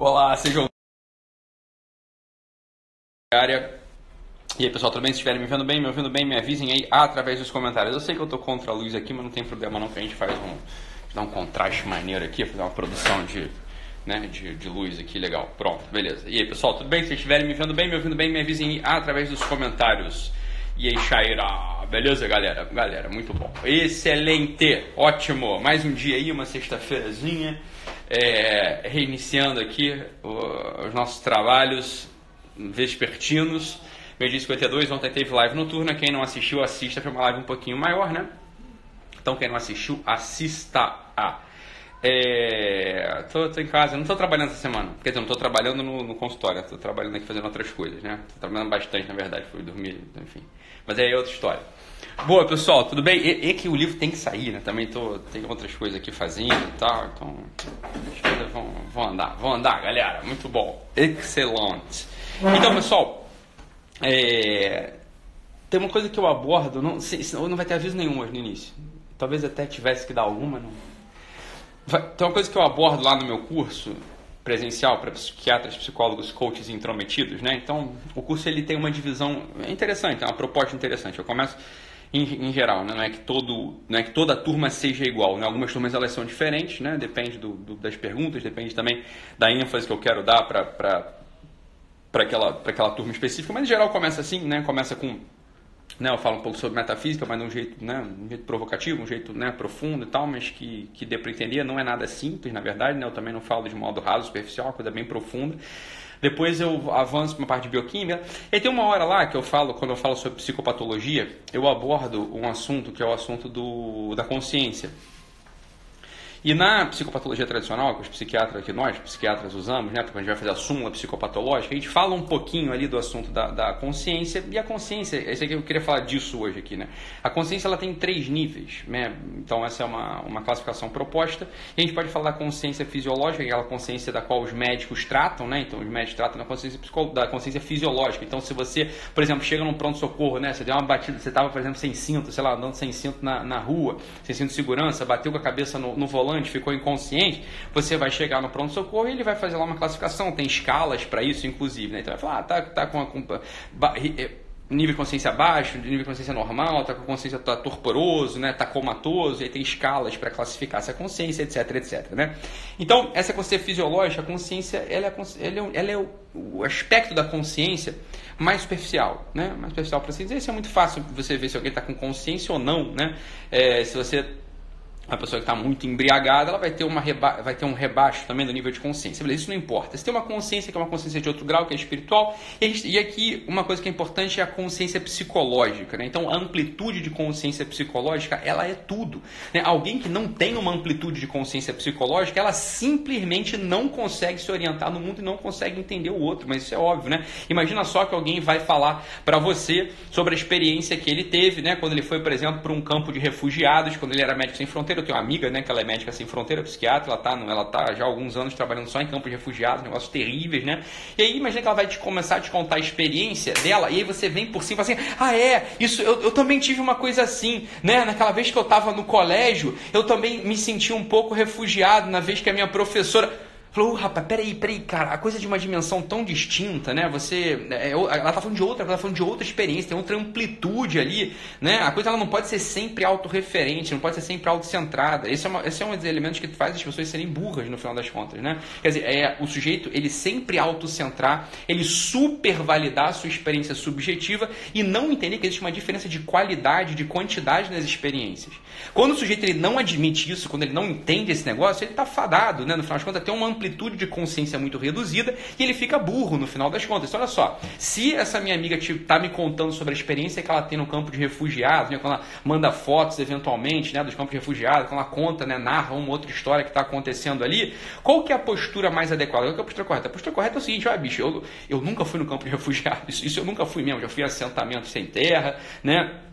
Olá, sejam. Área. E aí, pessoal, tudo bem? Se estiverem me vendo bem, me ouvindo bem, me avisem aí através dos comentários. Eu sei que eu tô contra a luz aqui, mas não tem problema não, que a gente faz um. dar um contraste maneiro aqui, fazer uma produção de, né, de, de luz aqui, legal. Pronto, beleza. E aí, pessoal, tudo bem? Se estiverem me vendo bem, me ouvindo bem, me avisem aí através dos comentários. E aí, Shaira, beleza, galera? Galera, muito bom. Excelente, ótimo. Mais um dia aí, uma sexta-feirazinha. É, reiniciando aqui os nossos trabalhos vespertinos. Meio dia 52, ontem teve live noturna. Quem não assistiu, assista, foi uma live um pouquinho maior, né? Então, quem não assistiu, assista a. É, tô, tô, em casa, não tô trabalhando essa semana. Quer dizer, não tô trabalhando no, no consultório, tô trabalhando aqui fazendo outras coisas, né? Tô trabalhando bastante, na verdade, fui dormir, enfim. Mas aí é outra história. Boa, pessoal, tudo bem? E, e, que o livro tem que sair, né? Também tô, tem outras coisas aqui fazendo e tal, então as coisas vão, vão andar, vão andar, galera. Muito bom. Excelente. Então, pessoal, é, tem uma coisa que eu abordo, não, não vai ter aviso nenhum hoje no início. Talvez até tivesse que dar alguma, não. Tem uma coisa que eu abordo lá no meu curso presencial para psiquiatras, psicólogos, coaches intrometidos, né? Então, o curso ele tem uma divisão interessante, é uma proposta interessante. Eu começo em, em, geral, né? não é que todo, não é que toda turma seja igual, né? Algumas turmas elas são diferentes, né? Depende do, do, das perguntas, depende também da ênfase que eu quero dar para aquela, aquela turma específica, mas em geral começa assim, né? Começa com. Né, eu falo um pouco sobre metafísica, mas de um jeito, né, um jeito provocativo, um jeito né, profundo e tal, mas que, que dê para entender. Não é nada simples, na verdade, né, eu também não falo de modo raso, superficial, uma coisa bem profunda. Depois eu avanço para uma parte de bioquímica. E tem uma hora lá que eu falo, quando eu falo sobre psicopatologia, eu abordo um assunto que é o assunto do, da consciência. E na psicopatologia tradicional, que os psiquiatras, que nós psiquiatras usamos, né, porque a gente vai fazer a súmula psicopatológica, a gente fala um pouquinho ali do assunto da, da consciência, e a consciência, esse aqui eu queria falar disso hoje aqui, né? A consciência ela tem três níveis, né? Então essa é uma, uma classificação proposta, e a gente pode falar da consciência fisiológica, aquela consciência da qual os médicos tratam, né? Então os médicos tratam da consciência, da consciência fisiológica. Então se você, por exemplo, chega num pronto-socorro, né? Você deu uma batida, você estava, por exemplo, sem cinto, sei lá, andando sem cinto na, na rua, sem cinto de segurança, bateu com a cabeça no, no volante, ficou inconsciente, você vai chegar no pronto-socorro e ele vai fazer lá uma classificação, tem escalas para isso, inclusive. Né? Então vai falar, ah, tá, tá com, a, com eh, nível de consciência baixo, nível de consciência normal, tá com consciência tá torporoso, né, tá comatoso, aí tem escalas para classificar essa consciência, etc, etc, né? Então, essa consciência fisiológica, a consciência, ela é, ela é, ela é o, o, aspecto da consciência mais superficial, né? Mais superficial para assim dizer, isso é muito fácil você ver se alguém está com consciência ou não, né? É, se você a pessoa que está muito embriagada, ela vai ter, uma reba vai ter um rebaixo também do nível de consciência. Beleza, isso não importa. Você tem uma consciência que é uma consciência de outro grau, que é espiritual, e, gente, e aqui uma coisa que é importante é a consciência psicológica. Né? Então, a amplitude de consciência psicológica, ela é tudo. Né? Alguém que não tem uma amplitude de consciência psicológica, ela simplesmente não consegue se orientar no mundo e não consegue entender o outro, mas isso é óbvio, né? Imagina só que alguém vai falar para você sobre a experiência que ele teve, né? Quando ele foi, por exemplo, para um campo de refugiados, quando ele era médico sem fronteira, eu tenho uma amiga, né, que ela é médica sem fronteira, psiquiatra, ela tá, ela tá já há alguns anos trabalhando só em campos de refugiados, negócios terríveis, né? E aí imagina que ela vai te começar a te contar a experiência dela, e aí você vem por cima assim, ah é, isso eu, eu também tive uma coisa assim, né? Naquela vez que eu estava no colégio, eu também me senti um pouco refugiado na vez que a minha professora Falou, rapaz, peraí, peraí, cara, a coisa é de uma dimensão tão distinta, né? Você. É, ela tá falando de outra, ela tá falando de outra experiência, tem outra amplitude ali, né? A coisa ela não pode ser sempre autorreferente, não pode ser sempre autocentrada. Esse é, esse é um dos elementos que faz as pessoas serem burras no final das contas, né? Quer dizer, é o sujeito ele sempre autocentrar, ele supervalidar a sua experiência subjetiva e não entender que existe uma diferença de qualidade, de quantidade nas experiências. Quando o sujeito ele não admite isso, quando ele não entende esse negócio, ele tá fadado, né? No final das contas, tem uma amplitude de consciência muito reduzida e ele fica burro no final das contas. Então, olha só, se essa minha amiga está me contando sobre a experiência que ela tem no campo de refugiados, né, quando ela manda fotos eventualmente né, dos campos de refugiados, quando ela conta, né, narra uma outra história que está acontecendo ali, qual que é a postura mais adequada? Qual que é a postura correta? A postura correta é o seguinte, olha bicho, eu, eu nunca fui no campo de refugiados, isso, isso eu nunca fui mesmo, já fui em assentamentos sem terra, né?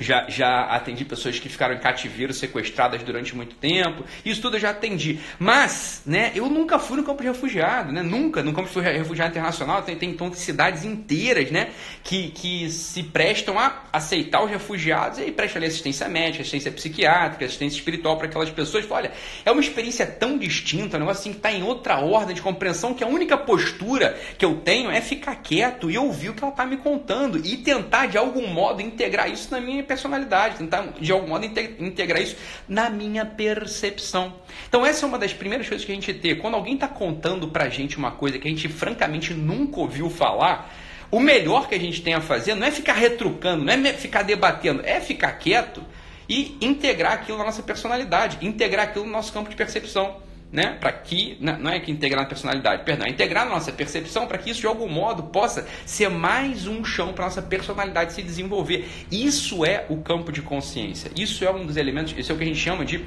Já, já atendi pessoas que ficaram em cativeiro sequestradas durante muito tempo. Isso tudo eu já atendi. Mas, né, eu nunca fui no campo de refugiado, né? Nunca. No campo de refugiado internacional tem, tem então, cidades inteiras, né? Que, que se prestam a aceitar os refugiados e aí prestam ali assistência médica, assistência psiquiátrica, assistência espiritual para aquelas pessoas. Olha, é uma experiência tão distinta, um negócio assim que está em outra ordem de compreensão que a única postura que eu tenho é ficar quieto e ouvir o que ela está me contando e tentar de algum modo integrar isso na minha personalidade, tentar de algum modo integrar isso na minha percepção. Então essa é uma das primeiras coisas que a gente tem. Quando alguém está contando pra gente uma coisa que a gente francamente nunca ouviu falar, o melhor que a gente tem a fazer não é ficar retrucando, não é ficar debatendo, é ficar quieto e integrar aquilo na nossa personalidade, integrar aquilo no nosso campo de percepção né? Para que não é que integrar na personalidade, perdão, é integrar na nossa percepção para que isso de algum modo possa ser mais um chão para nossa personalidade se desenvolver. Isso é o campo de consciência. Isso é um dos elementos, isso é o que a gente chama de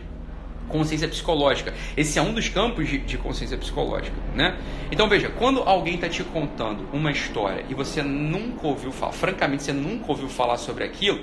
consciência psicológica. Esse é um dos campos de, de consciência psicológica, né? Então veja, quando alguém está te contando uma história e você nunca ouviu falar, francamente você nunca ouviu falar sobre aquilo,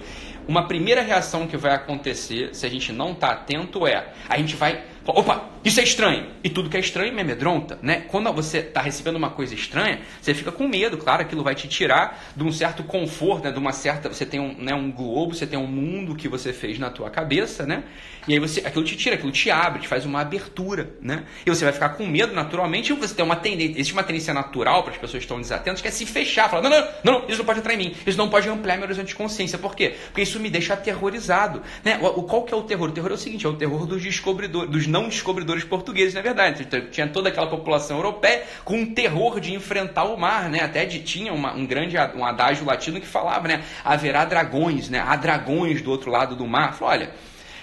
uma primeira reação que vai acontecer se a gente não está atento é a gente vai Opa, isso é estranho. E tudo que é estranho me amedronta, né? Quando você está recebendo uma coisa estranha, você fica com medo, claro, aquilo vai te tirar de um certo conforto, né? De uma certa, você tem um, né, um globo, você tem um mundo que você fez na tua cabeça, né? E aí você, aquilo te tira, aquilo te abre, te faz uma abertura, né? E você vai ficar com medo naturalmente, e você tem uma tendência, existe uma tendência natural para as pessoas que estão desatentas, que é se fechar, falar, não, não, não, isso não pode entrar em mim, isso não pode ampliar meu horizonte de consciência. Por quê? Porque isso me deixa aterrorizado, né? O, qual que é o terror? O terror é o seguinte, é o terror dos descobridores, dos não descobridores portugueses, na verdade. Então, tinha toda aquela população europeia com um terror de enfrentar o mar, né? Até de, tinha uma, um grande um adágio latino que falava, né? Haverá dragões, né? Há dragões do outro lado do mar. Falou, olha,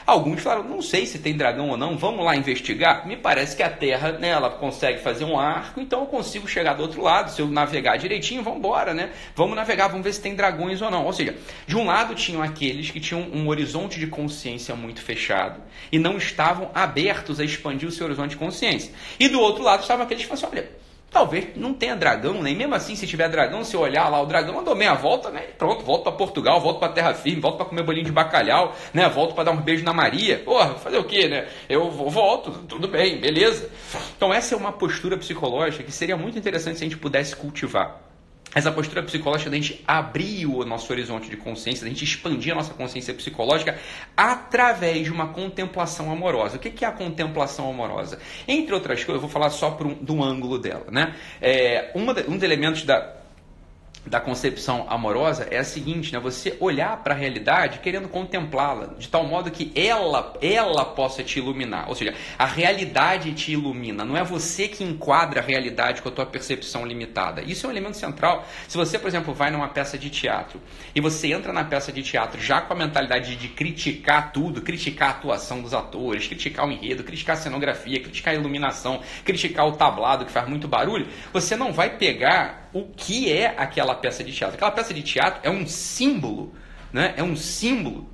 Alguns falaram, não sei se tem dragão ou não, vamos lá investigar. Me parece que a Terra, né, ela consegue fazer um arco, então eu consigo chegar do outro lado. Se eu navegar direitinho, vamos embora, né? Vamos navegar, vamos ver se tem dragões ou não. Ou seja, de um lado tinham aqueles que tinham um horizonte de consciência muito fechado e não estavam abertos a expandir o seu horizonte de consciência. E do outro lado estavam aqueles que falavam assim, olha, Talvez não tenha dragão, nem mesmo assim, se tiver dragão, se olhar lá o dragão, andou meia volta, né? Pronto, volto para Portugal, volto para terra firme, volto para comer bolinho de bacalhau, né? Volto para dar um beijo na Maria. Porra, fazer o quê, né? Eu volto, tudo bem, beleza. Então essa é uma postura psicológica que seria muito interessante se a gente pudesse cultivar essa postura psicológica da gente abrir o nosso horizonte de consciência, da gente expandir a nossa consciência psicológica através de uma contemplação amorosa. O que é a contemplação amorosa? Entre outras coisas, eu vou falar só um, do ângulo dela. Né? É, uma, um dos elementos da, da concepção amorosa é a seguinte, né? Você olhar para a realidade querendo contemplá-la, de tal modo que ela, ela possa te iluminar. Ou seja, a realidade te ilumina. Não é você que enquadra a realidade com a tua percepção limitada. Isso é um elemento central. Se você, por exemplo, vai numa peça de teatro e você entra na peça de teatro já com a mentalidade de criticar tudo, criticar a atuação dos atores, criticar o enredo, criticar a cenografia, criticar a iluminação, criticar o tablado que faz muito barulho, você não vai pegar o que é aquela peça de teatro. Aquela peça de teatro é um símbolo, né? é um símbolo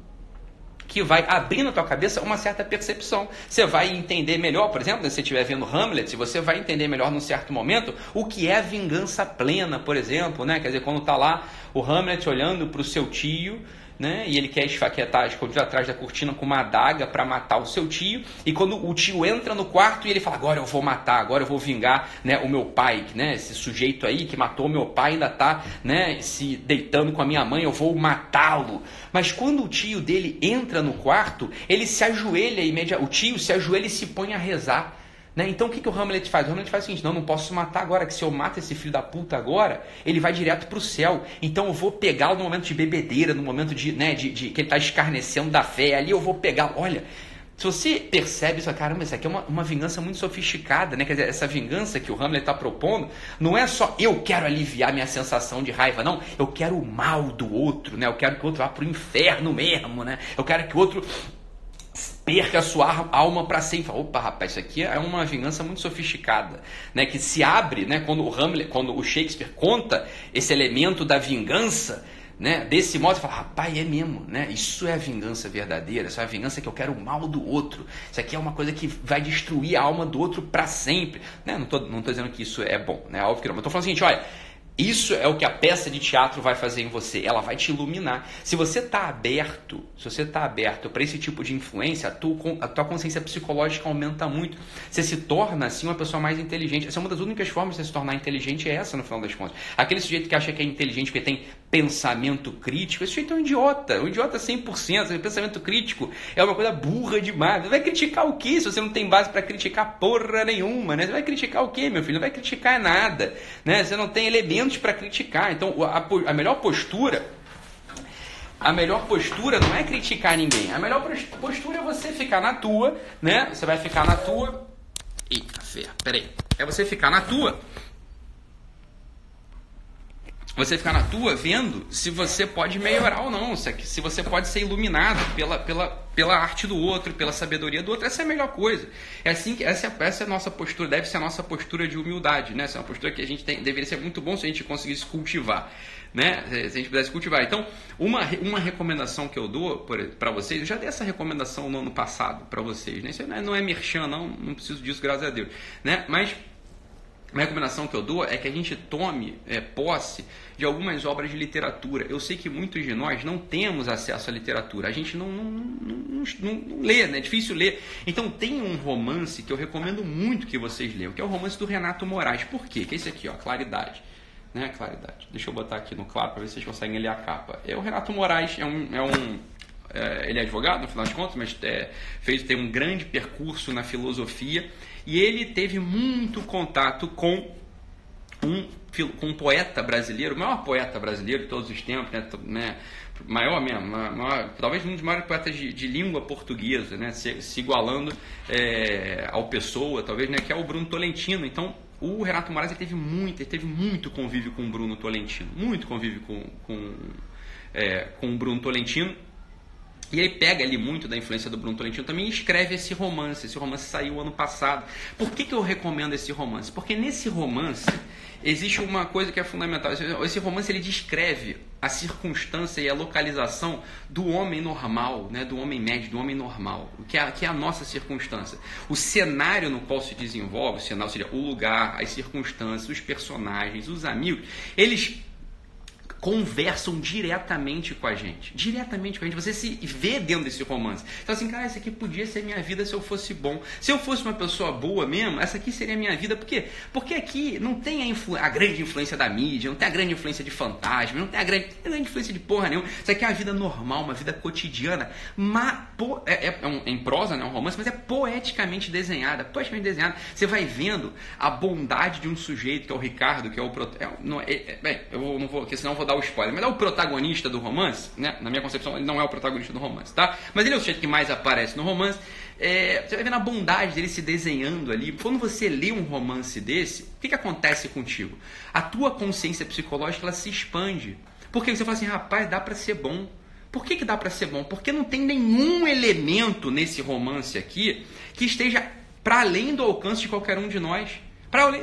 que vai abrir na tua cabeça uma certa percepção. Você vai entender melhor, por exemplo, se você estiver vendo Hamlet, você vai entender melhor num certo momento o que é a vingança plena, por exemplo, né? Quer dizer, quando está lá o Hamlet olhando para o seu tio né? E ele quer esfaquetar, escondido atrás da cortina com uma adaga para matar o seu tio. E quando o tio entra no quarto e ele fala: Agora eu vou matar, agora eu vou vingar né, o meu pai, né? Esse sujeito aí que matou meu pai ainda está né, se deitando com a minha mãe, eu vou matá-lo. Mas quando o tio dele entra no quarto, ele se ajoelha imediatamente. O tio se ajoelha e se põe a rezar. Né? Então o que, que o Hamlet faz? O Hamlet faz o seguinte: não, não posso matar agora, que se eu mato esse filho da puta agora, ele vai direto para o céu. Então eu vou pegá-lo no momento de bebedeira, no momento de, né, de, de que ele está escarnecendo da fé. Ali eu vou pegá-lo. Olha, se você percebe isso, caramba, isso aqui é uma, uma vingança muito sofisticada, né? Quer dizer, essa vingança que o Hamlet está propondo não é só eu quero aliviar minha sensação de raiva, não. Eu quero o mal do outro, né? Eu quero que o outro vá para o inferno mesmo, né? Eu quero que o outro perca a sua alma para sempre. Opa, rapaz, isso aqui é uma vingança muito sofisticada, né? Que se abre, né? Quando o Hamlet, quando o Shakespeare conta esse elemento da vingança, né? Desse modo, você fala, rapaz, é mesmo, né? Isso é a vingança verdadeira, isso é a vingança que eu quero o mal do outro. Isso aqui é uma coisa que vai destruir a alma do outro para sempre, né? Não tô, não tô dizendo que isso é bom, né? Óbvio que não. Mas tô falando o seguinte, olha, Isso é o que a peça de teatro vai fazer em você. Ela vai te iluminar. Se você está aberto, se você está aberto para esse tipo de influência, a tua, a tua consciência psicológica aumenta muito. Você se torna assim uma pessoa mais inteligente. Essa é uma das únicas formas de você se tornar inteligente é essa no final das contas. Aquele sujeito que acha que é inteligente porque tem pensamento crítico, esse sujeito é um idiota, um idiota 100%. Pensamento crítico é uma coisa burra demais. Você vai criticar o quê se você não tem base para criticar porra nenhuma, né? Você vai criticar o quê, meu filho? Não vai criticar nada, né? Você não tem elementos para criticar. Então, a, a melhor postura a melhor postura não é criticar ninguém. A melhor postura é você ficar na tua, né? Você vai ficar na tua. Eita, ferro, peraí. É você ficar na tua você ficar na tua vendo se você pode melhorar ou não, se você pode ser iluminado pela, pela, pela arte do outro, pela sabedoria do outro. Essa é a melhor coisa. É assim que essa, essa é a nossa postura, deve ser a nossa postura de humildade, né? Essa é uma postura que a gente tem, deveria ser muito bom se a gente conseguisse cultivar, né? Se a gente pudesse cultivar. Então, uma, uma recomendação que eu dou para vocês, eu já dei essa recomendação no ano passado para vocês, né? Isso não é, não é merchan, não, não preciso disso, graças a Deus, né? Mas a recomendação que eu dou é que a gente tome é, posse de algumas obras de literatura. Eu sei que muitos de nós não temos acesso à literatura, a gente não, não, não, não, não lê, né? é difícil ler. Então tem um romance que eu recomendo muito que vocês leiam, que é o romance do Renato Moraes. Por quê? Que é esse aqui, ó, Claridade. Né, Claridade. Deixa eu botar aqui no claro para ver se vocês conseguem ler a capa. É o Renato Moraes, é um, é um é, ele é advogado, no final de contas, mas é, fez, tem um grande percurso na filosofia e ele teve muito contato com um, com um poeta brasileiro, o maior poeta brasileiro de todos os tempos, né? né maior mesmo, maior, talvez um dos maiores poetas de, de língua portuguesa, né? se, se igualando é, ao Pessoa, talvez, né? que é o Bruno Tolentino. Então, o Renato Moraes ele teve muito, ele teve muito convívio com o Bruno Tolentino, muito convívio com, com, é, com o Bruno Tolentino. E ele pega ali muito da influência do Bruno Tolentino também escreve esse romance. Esse romance saiu ano passado. Por que, que eu recomendo esse romance? Porque nesse romance existe uma coisa que é fundamental. Esse romance ele descreve a circunstância e a localização do homem normal, né, do homem médio, do homem normal, que é, que é a nossa circunstância. O cenário no qual se desenvolve, o cenário, seja, o lugar, as circunstâncias, os personagens, os amigos, eles conversam diretamente com a gente. Diretamente com a gente. Você se vê dentro desse romance. Então, assim, cara, essa aqui podia ser minha vida se eu fosse bom. Se eu fosse uma pessoa boa mesmo, essa aqui seria minha vida. Por quê? Porque aqui não tem a, a grande influência da mídia, não tem a grande influência de fantasma, não tem a grande, a grande influência de porra nenhuma. Isso aqui é uma vida normal, uma vida cotidiana. Mas, é, é, é, um, em prosa, né, um romance, mas é poeticamente desenhada. Poeticamente desenhada. Você vai vendo a bondade de um sujeito, que é o Ricardo, que é o. É, não, é, é, bem, eu não vou, porque senão eu vou dar dar o spoiler, mas é o protagonista do romance, né? Na minha concepção, ele não é o protagonista do romance, tá? Mas ele é o sujeito que mais aparece no romance. É, você vai vendo a bondade dele se desenhando ali. Quando você lê um romance desse, o que, que acontece contigo? A tua consciência psicológica ela se expande. Porque você fala assim, rapaz, dá para ser bom. Por que, que dá para ser bom? Porque não tem nenhum elemento nesse romance aqui que esteja para além do alcance de qualquer um de nós. Para além,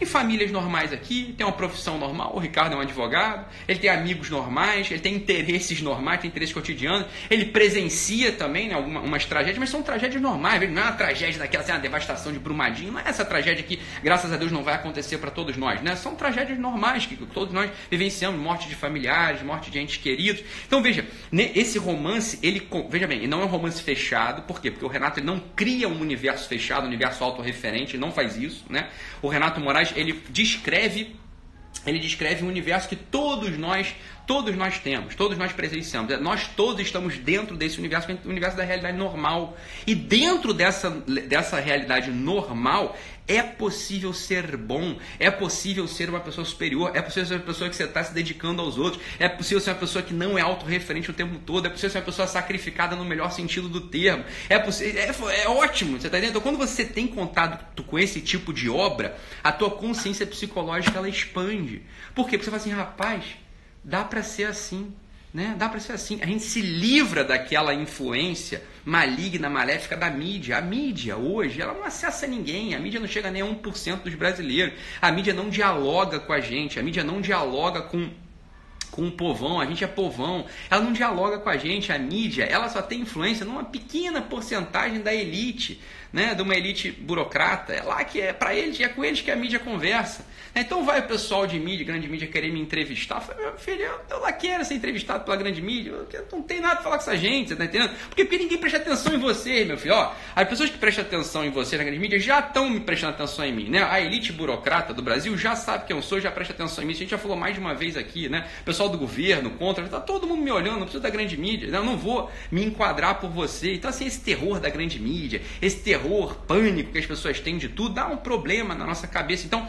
tem famílias normais aqui, tem uma profissão normal, o Ricardo é um advogado, ele tem amigos normais, ele tem interesses normais, tem interesses cotidianos, ele presencia também né, algumas tragédias, mas são tragédias normais, não é uma tragédia daquela, assim, uma devastação de Brumadinho, não é essa tragédia que, graças a Deus, não vai acontecer para todos nós, né? São tragédias normais que todos nós vivenciamos, morte de familiares, morte de entes queridos. Então, veja, esse romance, ele, veja bem, não é um romance fechado, por quê? Porque o Renato não cria um universo fechado, um universo autorreferente, não faz isso, né? O Renato Moraes ele descreve ele descreve um universo que todos nós, todos nós temos, todos nós presenciamos. Nós todos estamos dentro desse universo, o universo da realidade normal. E dentro dessa, dessa realidade normal, é possível ser bom, é possível ser uma pessoa superior, é possível ser uma pessoa que você está se dedicando aos outros, é possível ser uma pessoa que não é autorreferente o tempo todo, é possível ser uma pessoa sacrificada no melhor sentido do termo. É, é, é ótimo, você está entendendo? Então, quando você tem contato com esse tipo de obra, a tua consciência psicológica ela expande. Por quê? Porque você fala assim, rapaz, dá para ser assim. Né? Dá para ser assim. A gente se livra daquela influência maligna, maléfica da mídia. A mídia hoje, ela não acessa ninguém. A mídia não chega nem a 1% dos brasileiros. A mídia não dialoga com a gente. A mídia não dialoga com com o povão, a gente é povão, ela não dialoga com a gente, a mídia, ela só tem influência numa pequena porcentagem da elite, né, de uma elite burocrata, é lá que é para eles, é com eles que a mídia conversa. Então vai o pessoal de mídia, grande mídia, querer me entrevistar. Eu falei, meu filho, eu lá quero ser entrevistado pela grande mídia, eu não tem nada pra falar com essa gente, você tá entendendo? Porque, porque ninguém presta atenção em você, meu filho. Ó, as pessoas que prestam atenção em você na grande mídia já estão me prestando atenção em mim, né? A elite burocrata do Brasil já sabe quem eu sou, já presta atenção em mim. A gente já falou mais de uma vez aqui, né? Pessoal do governo, contra, tá todo mundo me olhando, não precisa da grande mídia, né? eu não vou me enquadrar por você. Então, assim, esse terror da grande mídia, esse terror, pânico que as pessoas têm de tudo, dá um problema na nossa cabeça. Então,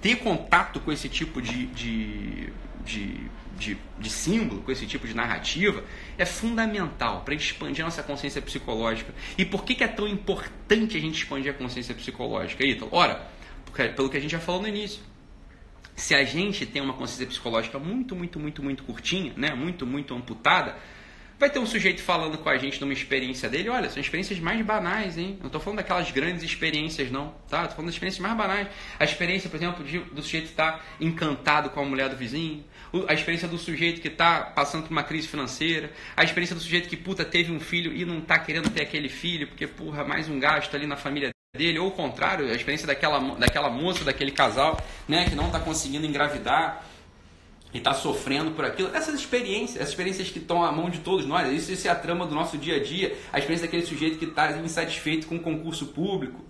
ter contato com esse tipo de, de, de, de, de símbolo, com esse tipo de narrativa, é fundamental para expandir a nossa consciência psicológica. E por que, que é tão importante a gente expandir a consciência psicológica, Ítalo? Ora, porque, pelo que a gente já falou no início. Se a gente tem uma consciência psicológica muito, muito, muito, muito curtinha, né? muito, muito amputada, Vai ter um sujeito falando com a gente numa experiência dele, olha, são experiências mais banais, hein? Não estou falando daquelas grandes experiências, não, tá? Estou falando das experiências mais banais. A experiência, por exemplo, de, do sujeito estar tá encantado com a mulher do vizinho, a experiência do sujeito que está passando por uma crise financeira, a experiência do sujeito que, puta, teve um filho e não está querendo ter aquele filho, porque, porra, mais um gasto ali na família dele, ou o contrário, a experiência daquela, daquela moça, daquele casal, né, que não está conseguindo engravidar, e está sofrendo por aquilo, essas experiências, essas experiências que estão à mão de todos nós, isso, isso é a trama do nosso dia a dia, a experiência daquele sujeito que está insatisfeito com o concurso público,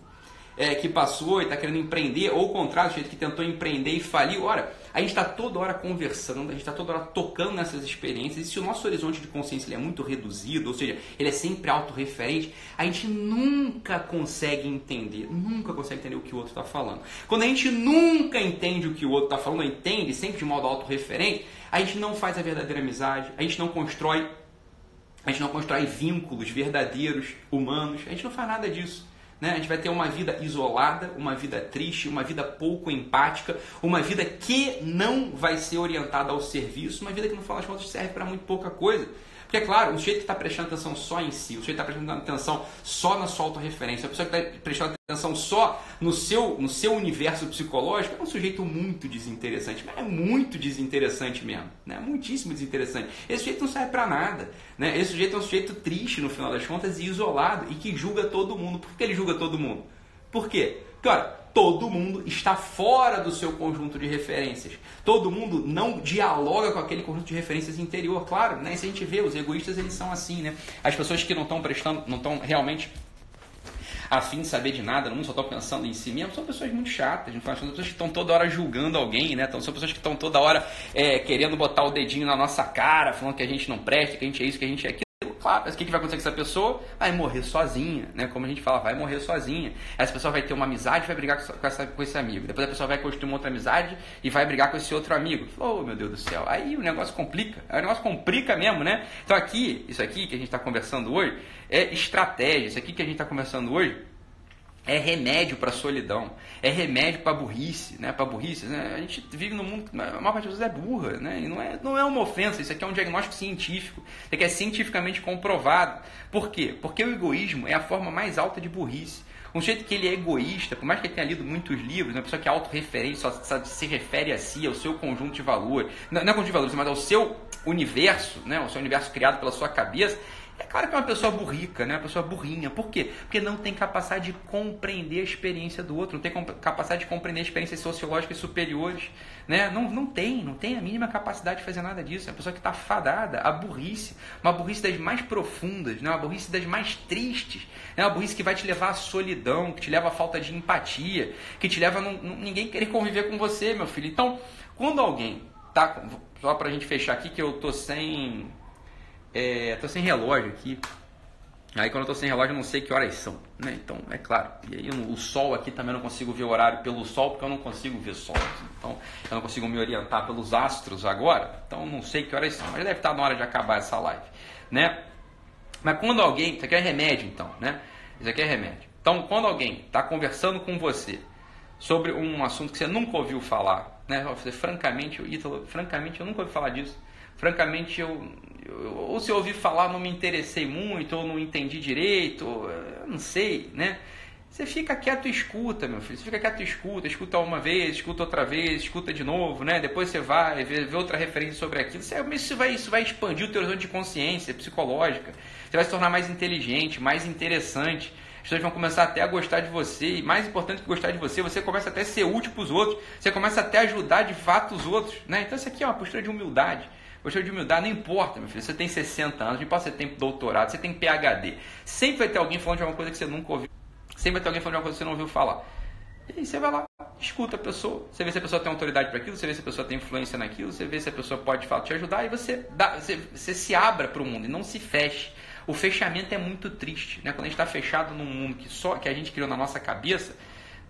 é, que passou e está querendo empreender, ou o contrário, sujeito que tentou empreender e faliu. Ora, a gente está toda hora conversando, a gente está toda hora tocando nessas experiências, e se o nosso horizonte de consciência é muito reduzido, ou seja, ele é sempre autorreferente, a gente nunca consegue entender, nunca consegue entender o que o outro está falando. Quando a gente nunca entende o que o outro está falando, entende sempre de modo autorreferente, a gente não faz a verdadeira amizade, a gente não constrói, a gente não constrói vínculos verdadeiros, humanos, a gente não faz nada disso. Né? A gente vai ter uma vida isolada, uma vida triste, uma vida pouco empática, uma vida que não vai ser orientada ao serviço, uma vida que no final das contas serve para muito pouca coisa. Porque, é claro, o sujeito que está prestando atenção só em si, o sujeito que está prestando atenção só na sua autorreferência, a pessoa que está prestando atenção só no seu, no seu universo psicológico, é um sujeito muito desinteressante. Mas é muito desinteressante mesmo. Né? Muitíssimo desinteressante. Esse sujeito não serve para nada. Né? Esse sujeito é um sujeito triste, no final das contas, e isolado, e que julga todo mundo. Por que ele julga todo mundo? Por quê? Porque, olha, todo mundo está fora do seu conjunto de referências. Todo mundo não dialoga com aquele conjunto de referências interior. Claro, né? Se a gente vê, os egoístas eles são assim, né? As pessoas que não estão prestando, não estão realmente afim de saber de nada, não só estão pensando em si mesmo, são pessoas muito chatas, são pessoas que estão toda hora julgando alguém, né? Então, são pessoas que estão toda hora é, querendo botar o dedinho na nossa cara, falando que a gente não presta, que a gente é isso, que a gente é aquilo. Claro, o que, que vai acontecer com essa pessoa? Vai morrer sozinha, né? Como a gente fala, vai morrer sozinha. Essa pessoa vai ter uma amizade vai brigar com, essa, com esse amigo. Depois a pessoa vai construir uma outra amizade e vai brigar com esse outro amigo. Oh, meu Deus do céu. Aí o negócio complica. Aí o negócio complica mesmo, né? Então aqui, isso aqui que a gente está conversando hoje, é estratégia. Isso aqui que a gente está conversando hoje é remédio para solidão, é remédio para burrice, né? Para burrice, né? A gente vive num mundo que a maior parte das pessoas é burra, né? E não é, não é uma ofensa, isso aqui é um diagnóstico científico, isso aqui é cientificamente comprovado. Por quê? Porque o egoísmo é a forma mais alta de burrice. Um jeito que ele é egoísta, por mais que ele tenha lido muitos livros, uma pessoa que é autorreferente, só, se refere a si, ao seu conjunto de valores, não, não é conjunto de valores, mas ao seu universo, né? ao seu universo criado pela sua cabeça, é claro que é uma pessoa burrica, né? Uma pessoa burrinha. Por quê? Porque não tem capacidade de compreender a experiência do outro, não tem capacidade de compreender experiências sociológicas superiores, né? Não, não tem, não tem a mínima capacidade de fazer nada disso. É uma pessoa que está fadada à burrice, uma burrice das mais profundas, né? uma burrice das mais tristes, né? uma burrice que vai te levar à solidão, que te leva à falta de empatia, que te leva a não, ninguém querer conviver com você, meu filho. Então, quando alguém tá, só para a gente fechar aqui que eu tô sem é, tô sem relógio aqui. Aí quando eu tô sem relógio eu não sei que horas são, né? Então, é claro. E aí o sol aqui também eu não consigo ver o horário pelo sol, porque eu não consigo ver sol. Então, eu não consigo me orientar pelos astros agora. Então, não sei que horas são. Mas deve estar na hora de acabar essa live, né? Mas quando alguém, isso aqui é remédio então, né? Isso aqui é remédio. Então, quando alguém está conversando com você sobre um assunto que você nunca ouviu falar, né? Você, francamente, Ítalo, francamente, eu nunca ouvi falar disso. Francamente, eu, ou se eu ouvi falar não me interessei muito, ou não entendi direito, ou, não sei, né? Você fica quieto e escuta, meu filho. Você fica quieto e escuta, escuta uma vez, escuta outra vez, escuta de novo, né? Depois você vai ver, ver outra referência sobre aquilo. isso, vai, isso vai expandir o teu horizonte de consciência psicológica. Você vai se tornar mais inteligente, mais interessante. As pessoas vão começar até a gostar de você. E mais importante que gostar de você, você começa até a ser útil para os outros. Você começa até a ajudar de fato os outros. Né? Então isso aqui é uma postura de humildade. Postura de humildade, não importa, meu filho. Você tem 60 anos, não importa se você tem doutorado, você tem PhD. Sempre vai ter alguém falando de alguma coisa que você nunca ouviu. Sempre vai ter alguém falando de uma coisa que você não ouviu falar. E aí você vai lá, escuta a pessoa, você vê se a pessoa tem autoridade para aquilo, você vê se a pessoa tem influência naquilo, você vê se a pessoa pode fato, te ajudar e você, dá, você, você se abra para o mundo e não se feche. O fechamento é muito triste, né? Quando a gente está fechado num mundo que só que a gente criou na nossa cabeça,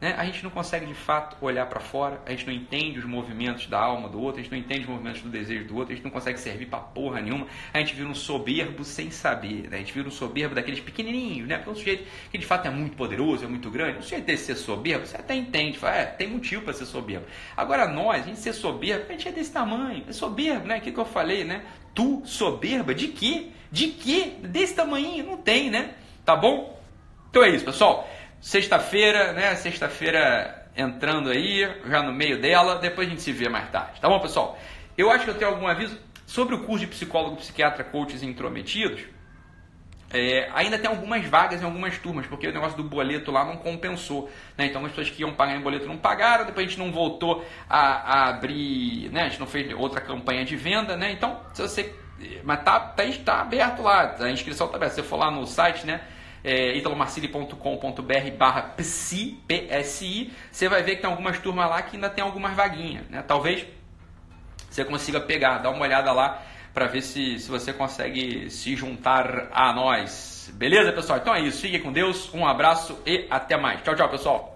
né? A gente não consegue de fato olhar para fora, a gente não entende os movimentos da alma do outro, a gente não entende os movimentos do desejo do outro, a gente não consegue servir para porra nenhuma, a gente vira um soberbo sem saber, né? a gente vira um soberbo daqueles pequenininhos, né? Porque um sujeito que de fato é muito poderoso, é muito grande, o sujeito desse ser soberbo, você até entende, fala, é, tem motivo para ser soberbo. Agora nós, a gente ser soberbo, a gente é desse tamanho, é soberbo, né? O que, que eu falei, né? Tu, soberba, de quê? De quê? Desse tamanho? Não tem, né? Tá bom? Então é isso, pessoal. Sexta-feira, né? Sexta-feira entrando aí, já no meio dela, depois a gente se vê mais tarde. Tá bom, pessoal? Eu acho que eu tenho algum aviso sobre o curso de psicólogo, psiquiatra, coaches intrometidos. É, ainda tem algumas vagas em algumas turmas, porque o negócio do boleto lá não compensou. Né? Então as pessoas que iam pagar em boleto não pagaram, depois a gente não voltou a, a abrir, né? a gente não fez outra campanha de venda. Né? Então, se você. Mas tá, tá, tá aberto lá, a inscrição tá aberta. Se você for lá no site, né? É, italomarcili.com.br barra PSI, PSI, você vai ver que tem algumas turmas lá que ainda tem algumas vaguinhas. Né? Talvez você consiga pegar, dá uma olhada lá para ver se, se você consegue se juntar a nós. Beleza, pessoal? Então é isso. Fique com Deus, um abraço e até mais. Tchau, tchau, pessoal.